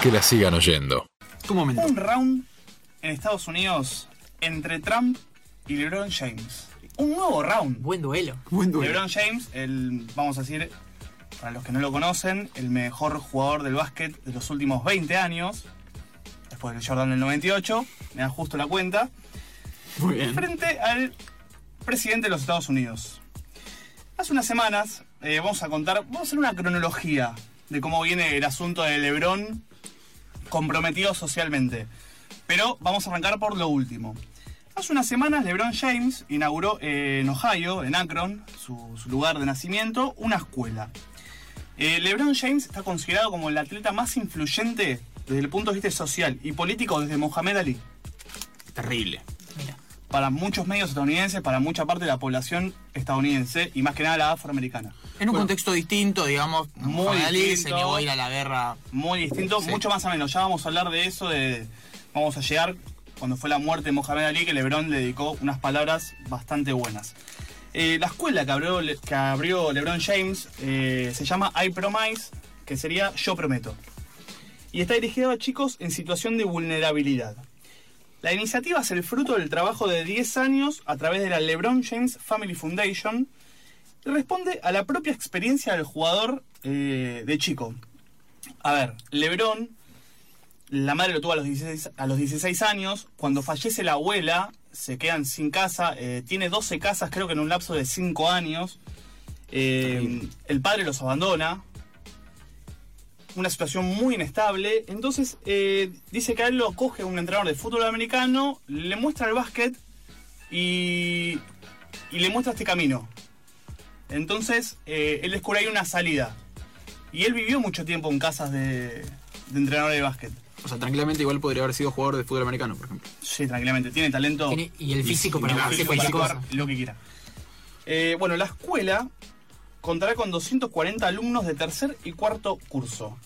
que la sigan oyendo. Un momento. Un round en Estados Unidos entre Trump y LeBron James. Un nuevo round. Buen duelo. Buen duelo. LeBron James, el, vamos a decir, para los que no lo conocen, el mejor jugador del básquet de los últimos 20 años. Después del Jordan del 98, me da justo la cuenta. Muy bien. Frente al presidente de los Estados Unidos. Hace unas semanas eh, vamos a contar, vamos a hacer una cronología de cómo viene el asunto de LeBron comprometido socialmente. Pero vamos a arrancar por lo último. Hace unas semanas LeBron James inauguró eh, en Ohio, en Akron, su, su lugar de nacimiento, una escuela. Eh, LeBron James está considerado como el atleta más influyente desde el punto de vista social y político desde Mohamed Ali. Terrible. Para muchos medios estadounidenses, para mucha parte de la población estadounidense y más que nada la afroamericana. En un Bueno. contexto distinto, digamos, Muy distinto. a ir a la guerra. Muy distinto, Sí. mucho más o menos. Ya vamos a hablar de eso, de vamos a llegar cuando fue la muerte de Mohamed Ali, que LeBron le dedicó unas palabras bastante buenas. Eh, la escuela que abrió, que abrió LeBron James eh, se llama I Promise, que sería Yo Prometo. Y está dirigido a chicos en situación de vulnerabilidad. La iniciativa es el fruto del trabajo de 10 años a través de la LeBron James Family Foundation y responde a la propia experiencia del jugador eh, de chico. A ver, LeBron, la madre lo tuvo a los 16, a los 16 años. Cuando fallece la abuela, se quedan sin casa. eh, tiene 12 casas, creo que en un lapso de 5 años. Eh, el padre los abandona. Una situación muy inestable. Entonces, eh, dice que a él lo coge un entrenador de fútbol americano, le muestra el básquet y, y le muestra este camino. Entonces, eh, él descubre ahí una salida. Y él vivió mucho tiempo en casas de, de entrenador de básquet. O sea, tranquilamente igual podría haber sido jugador de fútbol americano, por ejemplo. Sí, tranquilamente. Tiene talento. Tiene- y el físico y- para y- cualquier cosa. lo que quiera. Eh, bueno, la escuela contará con 240 alumnos de tercer y cuarto curso.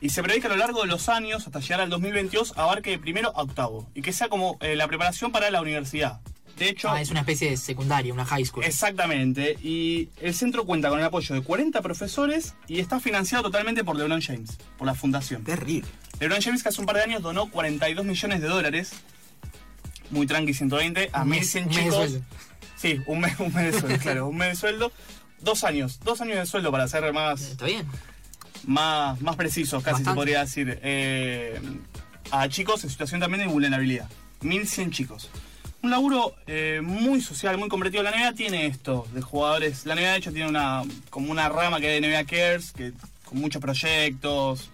Y se prevé que a lo largo de los años, hasta llegar al 2022, abarque de primero a octavo. Y que sea como eh, la preparación para la universidad. De hecho, Ah, es una especie de secundaria, una high school. exactamente. Y el centro cuenta con el apoyo de 40 profesores y está financiado totalmente por LeBron James, por la fundación. Terrible. LeBron James, que hace un par de años donó 42 millones de dólares. Muy tranqui, 120 a Un mes- 1100 un mes de chicos. sueldo. Sí, un mes, un mes de sueldo, claro, un mes de sueldo. Dos años, dos años de sueldo para ser más, Está bien. más, más precisos, casi se podría decir. Eh, a chicos en situación también de vulnerabilidad. 1100 chicos. Un laburo eh, muy social, muy comprometido. La NBA tiene esto de jugadores. La NBA de hecho tiene una como una rama que es de NBA Cares, que con muchos proyectos.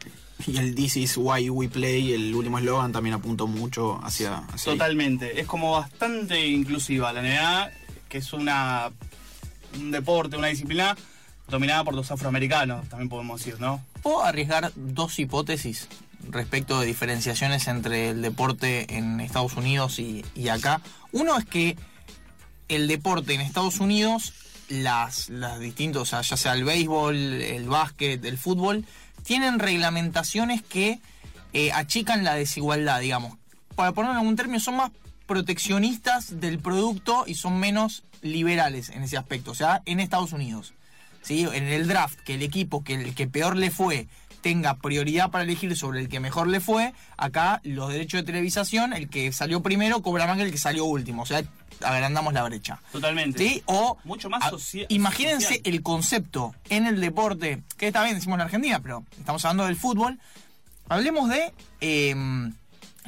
Y el This is why we play, el último eslogan, también apuntó mucho hacia, hacia ahí. Totalmente. Es como bastante inclusiva la NBA, que es una un deporte, una disciplina dominada por los afroamericanos, también podemos decir, ¿no? ¿Puedo arriesgar dos hipótesis respecto de diferenciaciones entre el deporte en Estados Unidos y, y acá? Uno es que el deporte en Estados Unidos, las, las distintos, ya sea el béisbol, el básquet, el fútbol, tienen reglamentaciones que eh, achican la desigualdad, digamos. Para ponerlo en algún término, son más proteccionistas del producto y son menos liberales en ese aspecto, o sea, en Estados Unidos. ¿sí? En el draft, que el equipo que el que peor le fue tenga prioridad para elegir sobre el que mejor le fue, acá los derechos de televisación, el que salió primero cobra más que el que salió último, o sea, agrandamos la brecha. Totalmente. ¿Sí? O Mucho más a- socia- imagínense social. el concepto en el deporte, que está bien, decimos en Argentina, pero estamos hablando del fútbol. Hablemos de em,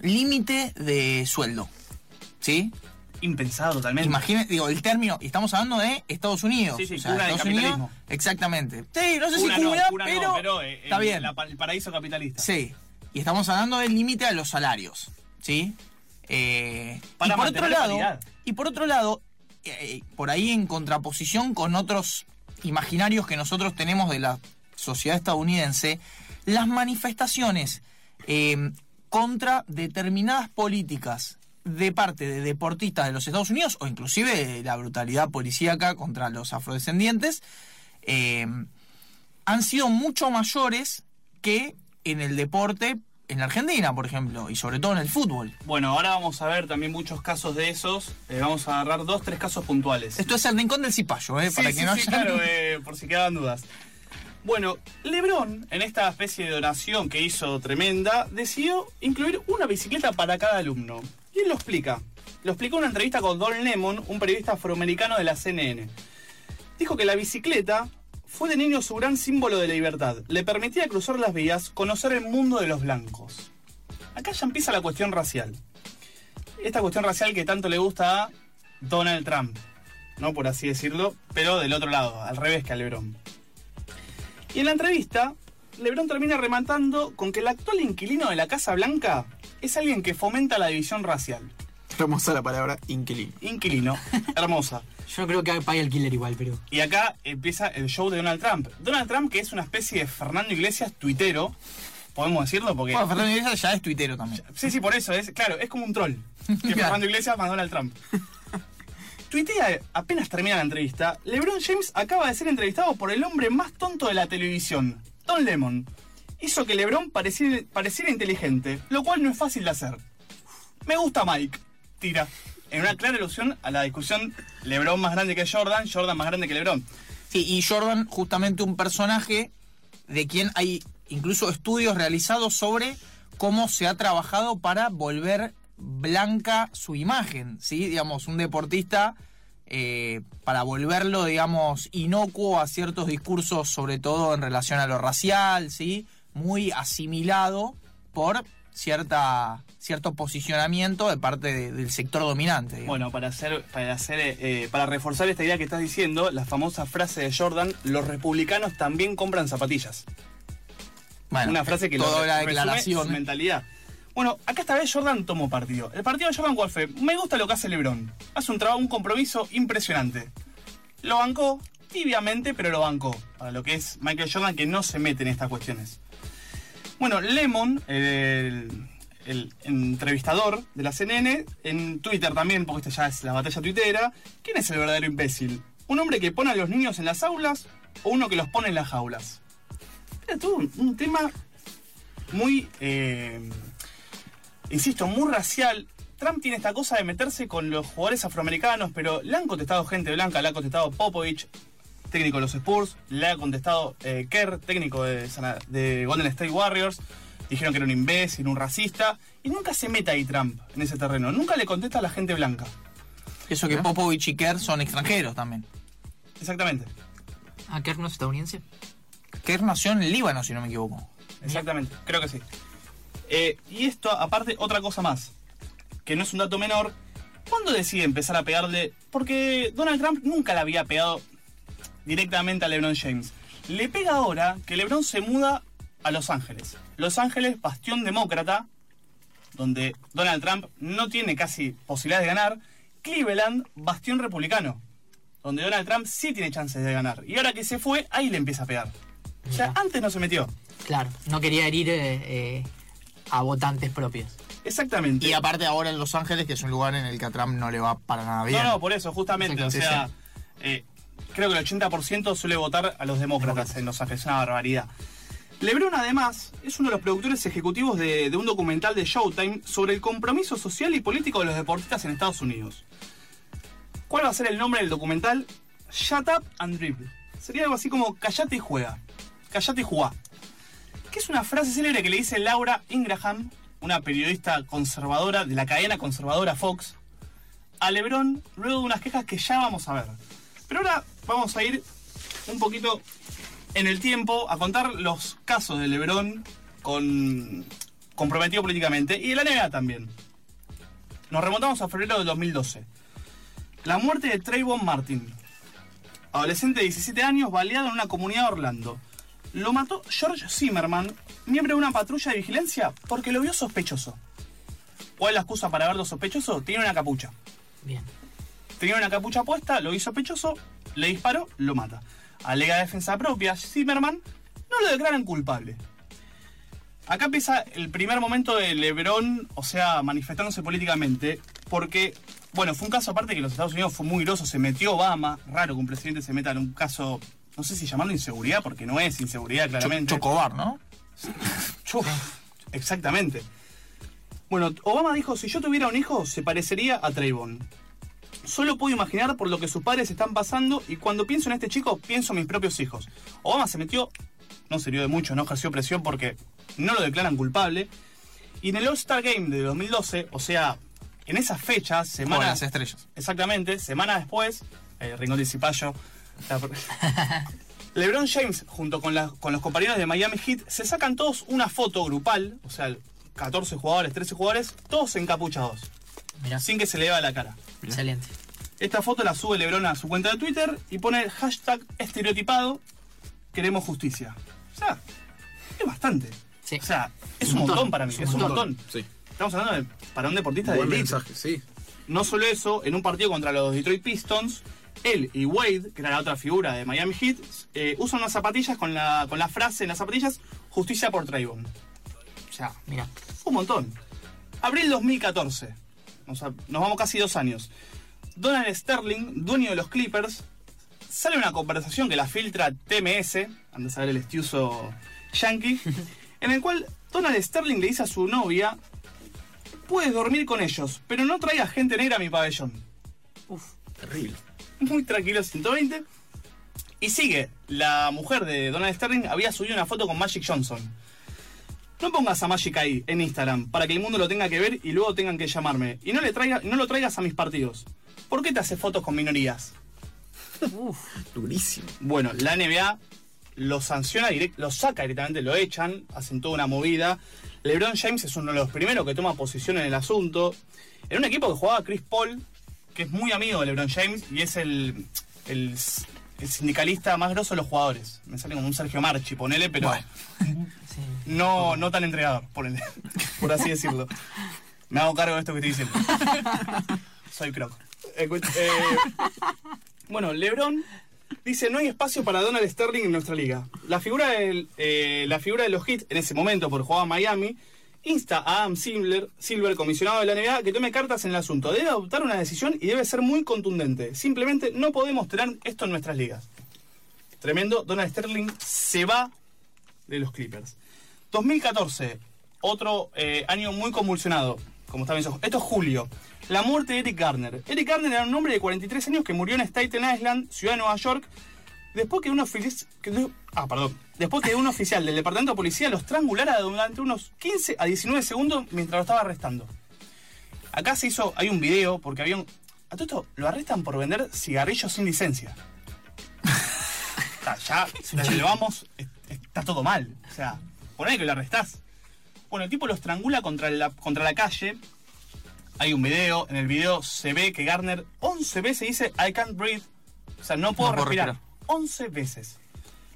límite de sueldo. ¿Sí? Impensado totalmente. Imaginen, digo, el término, estamos hablando de Estados Unidos. Sí, sí, o sea, del Estados Unidos, exactamente. Sí, no sé si no, cuna no, pero, pero, eh, está el- bien. la el paraíso capitalista. Sí, y estamos hablando del límite a los salarios, ¿sí? Eh, Para y por otro lado, paridad. y por otro lado, eh, por ahí en contraposición con otros imaginarios que nosotros tenemos de la sociedad estadounidense, las manifestaciones eh, contra determinadas políticas de parte de deportistas de los Estados Unidos o inclusive la brutalidad policíaca contra los afrodescendientes eh, han sido mucho mayores que en el deporte en la Argentina, por ejemplo, y sobre todo en el fútbol. Bueno, ahora vamos a ver también muchos casos de esos. Eh, vamos a agarrar dos, tres casos puntuales. Esto es el rincón del cipayo, ¿eh? Sí, para sí, que no sí, claro, eh, por si quedaban dudas. Bueno, LeBron, en esta especie de donación que hizo tremenda, decidió incluir una bicicleta para cada alumno. Él lo explica. Lo explicó en una entrevista con Don Lemon, un periodista afroamericano de la CNN. Dijo que la bicicleta fue de niño su gran símbolo de libertad. Le permitía cruzar las vías, conocer el mundo de los blancos. Acá ya empieza la cuestión racial. Esta cuestión racial que tanto le gusta a Donald Trump, ¿no? Por así decirlo, pero del otro lado, al revés que a LeBron. Y en la entrevista, LeBron termina rematando con que el actual inquilino de la Casa Blanca es alguien que fomenta la división racial. Hermosa la palabra inquilino. Inquilino, hermosa. Yo creo que paga el killer igual, pero. Y acá empieza el show de Donald Trump. Donald Trump, que es una especie de Fernando Iglesias tuitero, podemos decirlo, porque. Bueno, Fernando Iglesias ya es tuitero también. Sí, sí, por eso, es, claro, es como un troll. Que Fernando Iglesias más Donald Trump. Tuitea apenas termina la entrevista. LeBron James acaba de ser entrevistado por el hombre más tonto de la televisión, Don Lemon. Hizo que LeBron pareciera, inteligente, lo cual no es fácil de hacer. Me gusta Mike, tira. En una clara alusión a la discusión LeBron más grande que Jordan, Jordan más grande que LeBron. Sí, y Jordan, justamente un personaje de quien hay incluso estudios realizados sobre cómo se ha trabajado para volver blanca su imagen, ¿sí? Digamos, un deportista eh, para volverlo, digamos, inocuo a ciertos discursos, sobre todo en relación a lo racial, ¿sí? Muy asimilado por cierta cierto posicionamiento de parte de- del sector dominante. digamos. Bueno, para hacer, para hacer, eh, eh, para reforzar esta idea que estás diciendo, la famosa frase de Jordan, los republicanos también compran zapatillas. Bueno, una frase que toda lo la declaración. su mentalidad. Bueno, acá esta vez Jordan tomó partido. El partido de Jordan fue? Me gusta lo que hace LeBron. Hace un trabajo, un compromiso impresionante. Lo bancó, tibiamente, pero lo bancó. Para lo que es Michael Jordan, que no se mete en estas cuestiones. Bueno, Lemon, el, entrevistador de la CNN, en Twitter también, porque esta ya es la batalla tuitera, ¿quién es el verdadero imbécil? ¿Un hombre que pone a los niños en las aulas o uno que los pone en las jaulas? Todo un, tema muy, eh, insisto, muy racial. Trump tiene esta cosa de meterse con los jugadores afroamericanos, pero le han contestado gente blanca, le ha contestado Popovich, técnico de los Spurs, le ha contestado eh, Kerr, técnico de, Golden State Warriors. Dijeron que era un imbécil, un racista, y nunca se mete ahí Trump en ese terreno. Nunca le contesta a la gente blanca. Eso que Popovich y Kerr son extranjeros también. Exactamente, ¿A Kerr no es estadounidense? Kerr nació en el Líbano, si no me equivoco. exactamente, creo que sí. Eh, y esto, aparte, otra cosa más, que no es un dato menor. ¿Cuándo decide empezar a pegarle? Porque Donald Trump nunca le había pegado directamente a LeBron James. Le pega ahora que LeBron se muda a Los Ángeles. Los Ángeles, bastión demócrata, donde Donald Trump no tiene casi posibilidades de ganar. Cleveland, bastión republicano, donde Donald Trump sí tiene chances de ganar. Y ahora que se fue, ahí le empieza a pegar. O sea, antes no se metió. Claro, no quería herir eh, eh, a votantes propios. Exactamente. Y aparte ahora en Los Ángeles, que es un lugar en el que a Trump no le va para nada bien. No, no, por eso, justamente. O Sí, sí, sea, eh, creo que el 80% suele votar a los demócratas en Los Ángeles. Es una barbaridad. LeBron, además, es uno de los productores ejecutivos de, de un documental de Showtime sobre el compromiso social y político de los deportistas en Estados Unidos. ¿Cuál va a ser el nombre del documental? Shut Up and Dribble. Sería algo así como callate y juega. Callate y jugá. Que es una frase célebre que le dice Laura Ingraham, una periodista conservadora de la cadena conservadora Fox, a LeBron luego de unas quejas que ya vamos a ver. Pero ahora vamos a ir un poquito en el tiempo a contar los casos de LeBron con comprometido políticamente y de la NBA también. Nos remontamos a febrero del 2012. La muerte de Trayvon Martin, adolescente de 17 años, baleado en una comunidad de Orlando. Lo mató George Zimmerman, miembro de una patrulla de vigilancia, porque lo vio sospechoso. ¿Cuál es la excusa para verlo sospechoso? Tiene una capucha. Bien. Tenía una capucha puesta, lo hizo sospechoso, le disparó, lo mata. Alega defensa propia, Zimmerman no lo declaran culpable. Acá empieza el primer momento de LeBron, o sea, manifestándose políticamente, porque, bueno, fue un caso aparte que los Estados Unidos fue muy groso, se metió Obama, raro que un presidente se meta en un caso, no sé si llamarlo inseguridad, porque no es inseguridad, claramente. Chocobar, ¿no? Uf, exactamente. Bueno, Obama dijo, si yo tuviera un hijo, se parecería a Trayvon. Solo puedo imaginar por lo que sus padres están pasando y cuando pienso en este chico, pienso en mis propios hijos. Obama se metió no sirvió de mucho, no ejerció presión porque no lo declaran culpable. Y en el All-Star Game de 2012, o sea, en esas fechas, semanas... las estrellas. Exactamente, semana después, eh, y Cipayo. LeBron James, junto con, la- con los compañeros de Miami Heat, se sacan todos una foto grupal, o sea, 14 jugadores, 13 jugadores, todos encapuchados, Mirá, sin que se le vea la cara. excelente. Esta foto la sube LeBron a su cuenta de Twitter y pone hashtag estereotipado, queremos justicia. O sea, es bastante. Sí. O sea, es Un un montón, montón, para mí, es es un montón. Sí. Estamos hablando de, para un deportista de Buen elite. mensaje, sí. No solo eso, en un partido contra los Detroit Pistons, él y Wade, que era la otra figura de Miami Heat, eh, usan unas zapatillas con la, con la frase en las zapatillas, justicia por Trayvon. O sea, Mira, un montón. Abril 2014. O sea, nos vamos casi dos años. Donald Sterling, dueño de los Clippers, sale una conversación que la filtra TMS, anda a saber el estiuso yankee, en el cual Donald Sterling le dice a su novia, puedes dormir con ellos, pero no traigas gente negra a mi pabellón. Terrible. Muy tranquilo, 120. Y sigue, la mujer de Donald Sterling había subido una foto con Magic Johnson. No pongas a Magic ahí, en Instagram, para que el mundo lo tenga que ver y luego tengan que llamarme. Y no, le traiga, no lo traigas a mis partidos. ¿Por qué te haces fotos con minorías? Durísimo. Bueno, la NBA lo sanciona, direct- lo saca directamente, lo echan, hacen toda una movida. LeBron James es uno de los primeros que toma posición en el asunto. En un equipo que jugaba Chris Paul, que es muy amigo de LeBron James y es el, el, el sindicalista más grosso de los jugadores. Me sale como un Sergio Marchi, ponele, pero Bueno. sí. no, no tan entregador, ponele, por así decirlo. Me hago cargo de esto que estoy diciendo. Soy croc. Eh, eh, bueno, LeBron dice no hay espacio para Donald Sterling en nuestra liga. La figura, del, eh, la figura de los Heat en ese momento, por jugaba Miami, insta a Adam Silver, Silver, comisionado de la NBA, que tome cartas en el asunto. Debe adoptar una decisión y debe ser muy contundente. Simplemente no podemos tener esto en nuestras ligas. Tremendo, Donald Sterling se va de los Clippers. 2014, otro eh, año muy convulsionado. Como está bien, esto es julio. La muerte de Eric Garner. Eric Garner era un hombre de 43 años que murió en Staten Island, ciudad de Nueva York, después que un oficial. Ah, perdón. Después que un oficial del departamento de policía los estrangulara durante unos 15 a 19 segundos mientras lo estaba arrestando. Acá se hizo. Hay un video porque había un. A todo esto lo arrestan por vender cigarrillos sin licencia. Ya, si lo vamos, es- está todo mal. O sea, poné que lo arrestás. Bueno, el tipo lo estrangula contra la, contra la calle. Hay un video, en el video se ve que Garner 11 veces dice I can't breathe. O sea, no puedo No puedo respirar. respirar. 11 veces.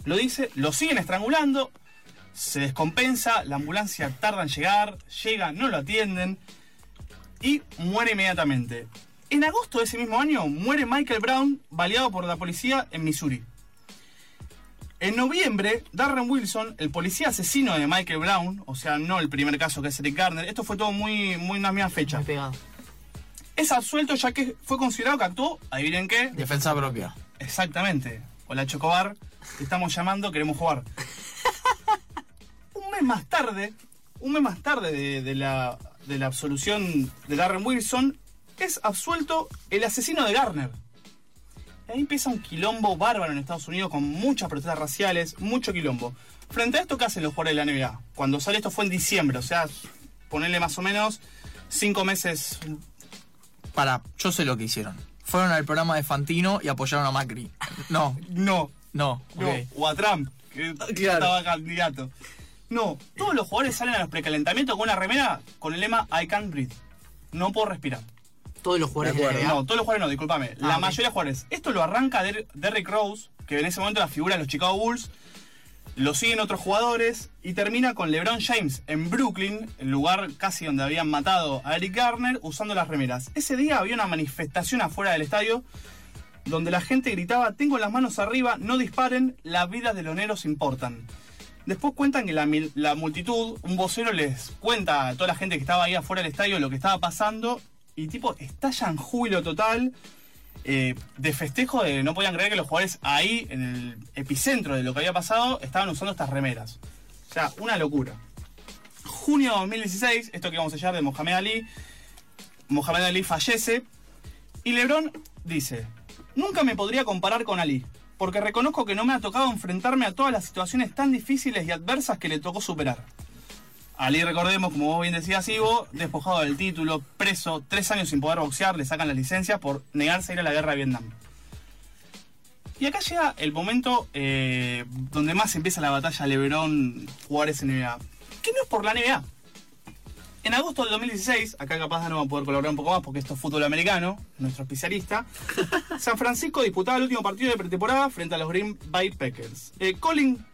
Lo dice, lo siguen estrangulando, se descompensa, la ambulancia tarda en llegar, llega, no lo atienden y muere inmediatamente. En agosto de ese mismo año muere Michael Brown, baleado por la policía en Missouri. En noviembre, Darren Wilson, el policía asesino de Michael Brown, o sea, no el primer caso que es Eric Garner, esto fue todo muy, muy una misma fecha, Muy pegado. es absuelto ya que fue considerado que actuó, adivinen qué, Defensa propia. Exactamente. Hola Chocobar, te estamos llamando, queremos jugar. un mes más tarde, un mes más tarde de, de la, de la absolución de Darren Wilson, es absuelto el asesino de Garner. Ahí empieza un quilombo bárbaro en Estados Unidos con muchas protestas raciales, mucho quilombo. Frente a esto, ¿qué hacen los jugadores de la NBA? Cuando sale esto fue en diciembre, o sea, ponerle más o menos cinco meses. Para, yo sé lo que hicieron. Fueron al programa de Fantino y apoyaron a Macri. No, No, no, No, o a Trump, que Claro. estaba candidato. No, todos los jugadores salen a los precalentamientos con una remera con el lema I can't breathe. No puedo respirar. Todos los jugadores de, la NBA. No, todos los jugadores no, discúlpame. la ok. mayoría de jugadores. Esto lo arranca Der- Derrick Rose, que en ese momento era la figura de los Chicago Bulls. Lo siguen otros jugadores y termina con LeBron James en Brooklyn, el lugar casi donde habían matado a Eric Garner, usando las remeras. Ese día había una manifestación afuera del estadio donde la gente gritaba, tengo las manos arriba, no disparen, las vidas de los negros importan. Después cuentan que la, la multitud, un vocero les cuenta a toda la gente que estaba ahí afuera del estadio lo que estaba pasando y tipo estallan júbilo total eh, de festejo de no podían creer que los jugadores ahí en el epicentro de lo que había pasado estaban usando estas remeras. O sea, una locura. Junio de 2016, esto que vamos a hallar de Mohamed Ali, Mohamed Ali fallece y LeBron dice, nunca me podría comparar con Ali. porque reconozco que no me ha tocado enfrentarme a todas las situaciones tan difíciles y adversas que le tocó superar. Ali, recordemos, como vos bien decías, Ivo, despojado del título, preso, tres años sin poder boxear, le sacan la licencia por negarse a ir a la guerra de Vietnam. Y acá llega el momento eh, donde más empieza la batalla LeBron Juárez NBA. Que no es por la NBA. En agosto del 2016, acá capaz no va a poder colaborar un poco más porque esto es fútbol americano, nuestro especialista. San Francisco disputaba el último partido de pretemporada frente a los Green Bay Packers. Eh, Colin,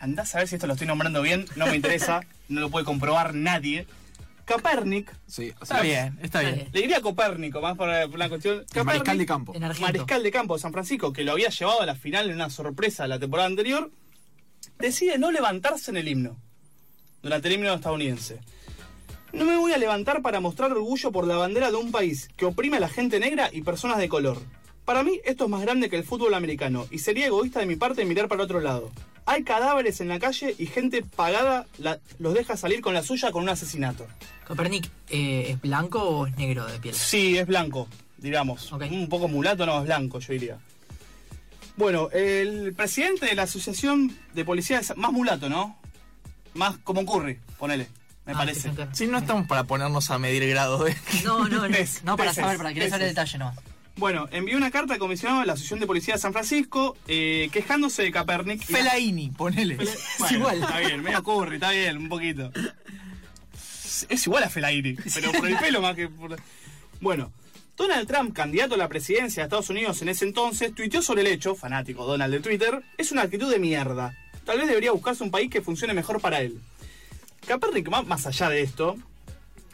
andás a ver si esto lo estoy nombrando bien, no me interesa, no lo puede comprobar nadie. Kaepernick, Sí, o Está bien, está bien. le diría Copérnico, más por, por una cuestión. el mariscal de campo. Mariscal de campo de San Francisco, que lo había llevado a la final en una sorpresa la temporada anterior, decide no levantarse en el himno, durante el himno estadounidense. No me voy a levantar para mostrar orgullo por la bandera de un país que oprime a la gente negra y personas de color. Para mí esto es más grande que el fútbol americano y sería egoísta de mi parte mirar para otro lado. Hay cadáveres en la calle y gente pagada la- los deja salir con la suya con un asesinato. Copernic, eh, ¿es blanco o es negro de piel? Sí, es blanco, digamos. Ok. Un poco mulato, no, es blanco, yo diría. Bueno, el presidente de la Asociación de Policías, más mulato, ¿no? Más como Curry, ponele, me Ah, parece. sí, no estamos para ponernos a medir grados de... No, no, no. No, para saber, para querer saber el detalle nomás. Bueno, envió una carta al comisionado de la Asociación de Policía de San Francisco eh, quejándose de Kaepernick. y- Felaini, ponele. Bueno, Es igual. Está bien, medio Curry, está bien, un poquito. Es igual a Felaini, pero por el pelo más que por... Bueno, Donald Trump, candidato a la presidencia de Estados Unidos en ese entonces, tuiteó sobre el hecho, fanático Donald de Twitter, es una actitud de mierda. Tal vez debería buscarse un país que funcione mejor para él. Kaepernick va más allá de esto.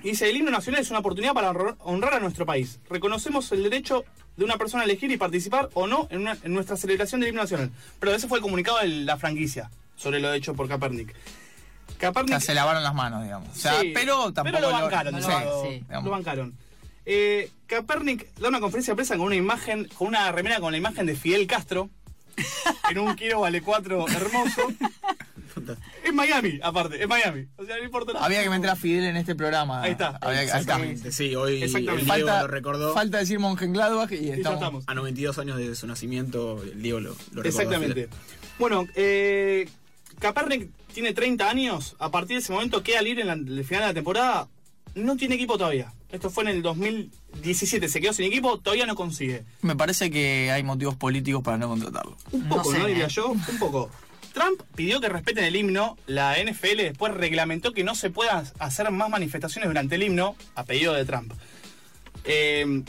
Dice, el himno nacional es una oportunidad para honrar- a nuestro país. Reconocemos el derecho de una persona a elegir y participar o no en, una- en nuestra celebración del himno nacional. Pero ese fue el comunicado de la franquicia sobre lo hecho por Kaepernick. O Kaepernick sea, se lavaron las manos, digamos. O sea, Sí, pero tampoco lo bancaron, no lo- sí. bancaron. Eh, Kaepernick da una conferencia de prensa con una imagen, con una remera con la imagen de Fidel Castro. en un kilo vale cuatro hermoso. es Miami, aparte, es Miami. O sea, no importa nada. Había que meter a Fidel en este programa. Ahí está. Había que- ahí está. Exactamente, sí, hoy el Exactamente. Diego Falta, lo recordó. falta decir Mönchengladbach y Y ya estamos. estamos. A 92 años de su nacimiento, el Diego lo, lo recordó. Exactamente. Bueno, eh, Kaepernick tiene 30 años. A partir de ese momento queda libre en la- el final de la temporada. No tiene equipo todavía. Esto fue en el 2017. Se quedó sin equipo, todavía no consigue. Me parece que hay motivos políticos para no contratarlo. Un No poco, ¿no, sé, diría eh. yo? Un poco. Trump pidió que respeten el himno, la NFL después reglamentó que no se puedan hacer más manifestaciones durante el himno, a pedido de Trump. Eh,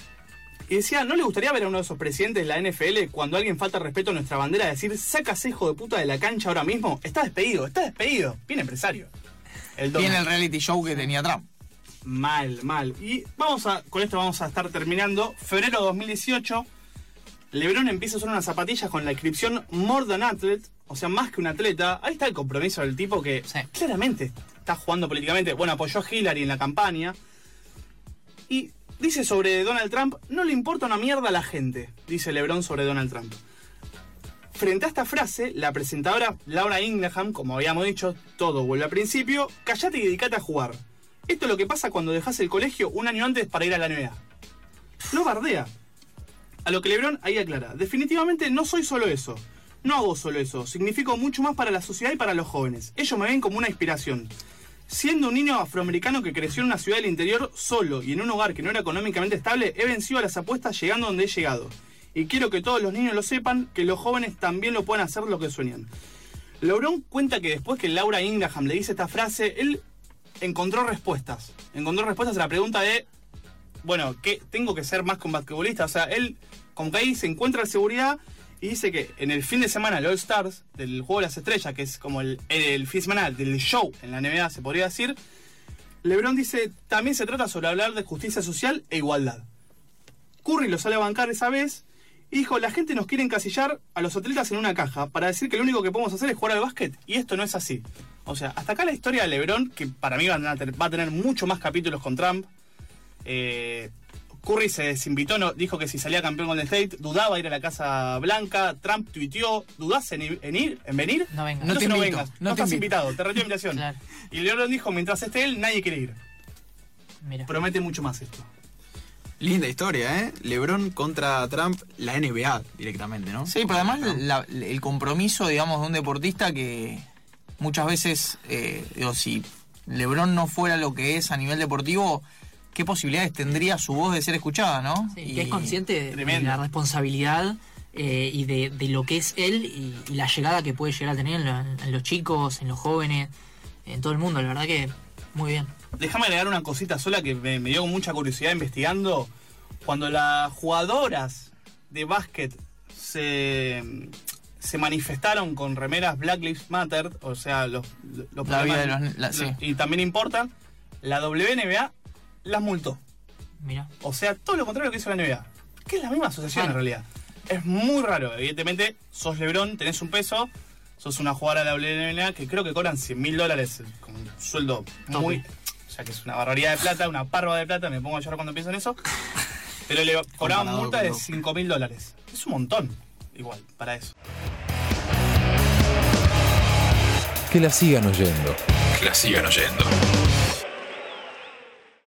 y decía, ¿no le gustaría ver a uno de esos presidentes de la NFL cuando alguien falta respeto a nuestra bandera decir, sacas hijo de puta de la cancha ahora mismo? Está despedido, está despedido. Bien empresario. El. Tiene el reality show que tenía Trump. Mal, mal. Y vamos a, con esto vamos a estar terminando. Febrero 2018, LeBron empieza a usar unas zapatillas con la inscripción More Than Athlete, o sea, más que un atleta. Ahí está el compromiso del tipo que Sí. claramente está jugando políticamente. Bueno, apoyó a Hillary en la campaña. Y dice sobre Donald Trump, no le importa una mierda a la gente, dice LeBron sobre Donald Trump. Frente a esta frase, la presentadora Laura Ingraham, como habíamos dicho, todo vuelve al principio, callate y dedicate a jugar. Esto es lo que pasa cuando dejas el colegio un año antes para ir a la NBA. Lo bardea. A lo que Lebron ahí aclara, definitivamente no soy solo eso. No hago solo eso, significo mucho más para la sociedad y para los jóvenes. Ellos me ven como una inspiración. Siendo un niño afroamericano que creció en una ciudad del interior solo y en un hogar que no era económicamente estable, he vencido a las apuestas llegando donde he llegado. Y quiero que todos los niños lo sepan, que los jóvenes también lo pueden hacer lo que sueñan. LeBron cuenta que después que Laura Ingraham le dice esta frase, él encontró respuestas. Encontró respuestas a la pregunta de, bueno, ¿qué tengo que ser más basquetbolista? O sea, él como que ahí se encuentra en seguridad y dice que en el fin de semana, el All Stars, del Juego de las Estrellas, que es como el, el fin de semana del show en la NBA, se podría decir, LeBron dice, también se trata sobre hablar de justicia social e igualdad. Curry lo sale a bancar esa vez y dijo, la gente nos quiere encasillar a los atletas en una caja para decir que lo único que podemos hacer es jugar al básquet y esto no es así. O sea, hasta acá la historia de LeBron, que para mí van a tener- va a tener mucho más capítulos con Trump. Eh, Curry se desinvitó, no, dijo que si salía campeón con el State dudaba ir a la Casa Blanca. Trump tuiteó, ¿dudás en, ir- en ir, en venir? No vengas. No te no invito, vengas, no no, te estás invito. invitado, te retiró la invitación. Claro. Y LeBron dijo, mientras esté él, nadie quiere ir. Mira. Promete mucho más esto. Linda historia, ¿eh? LeBron contra Trump, la NBA directamente, ¿no? Sí, pero además la- el compromiso, digamos, de un deportista que muchas veces, eh, digo, si LeBron no fuera lo que es a nivel deportivo, ¿qué posibilidades tendría su voz de ser escuchada, no? Sí, Y- que es consciente de- la responsabilidad eh, y de, de lo que es él y, y la llegada que puede llegar a tener en, los chicos, en los jóvenes, en todo el mundo. La verdad que muy bien. Déjame agregar una cosita sola que me, me dio mucha curiosidad investigando. Cuando las jugadoras de básquet se, se manifestaron con remeras Black Lives Matter, o sea, los, los La vida problemas- de los- la- sí. y también importan, la WNBA las multó. Mira. O sea, todo lo contrario que hizo la NBA. Que es la misma asociación en realidad. Es muy raro. Evidentemente, sos Lebron, tenés un peso, sos una jugadora de la WNBA que creo que cobran 100 mil dólares con un sueldo muy. Tope. O sea, que es una barbaridad de plata, una parva de plata, me pongo a llorar cuando pienso en eso. Pero le cobraban multa de lo- 5 mil dólares. Es un montón, igual, para eso. Que la sigan oyendo. Que la sigan oyendo.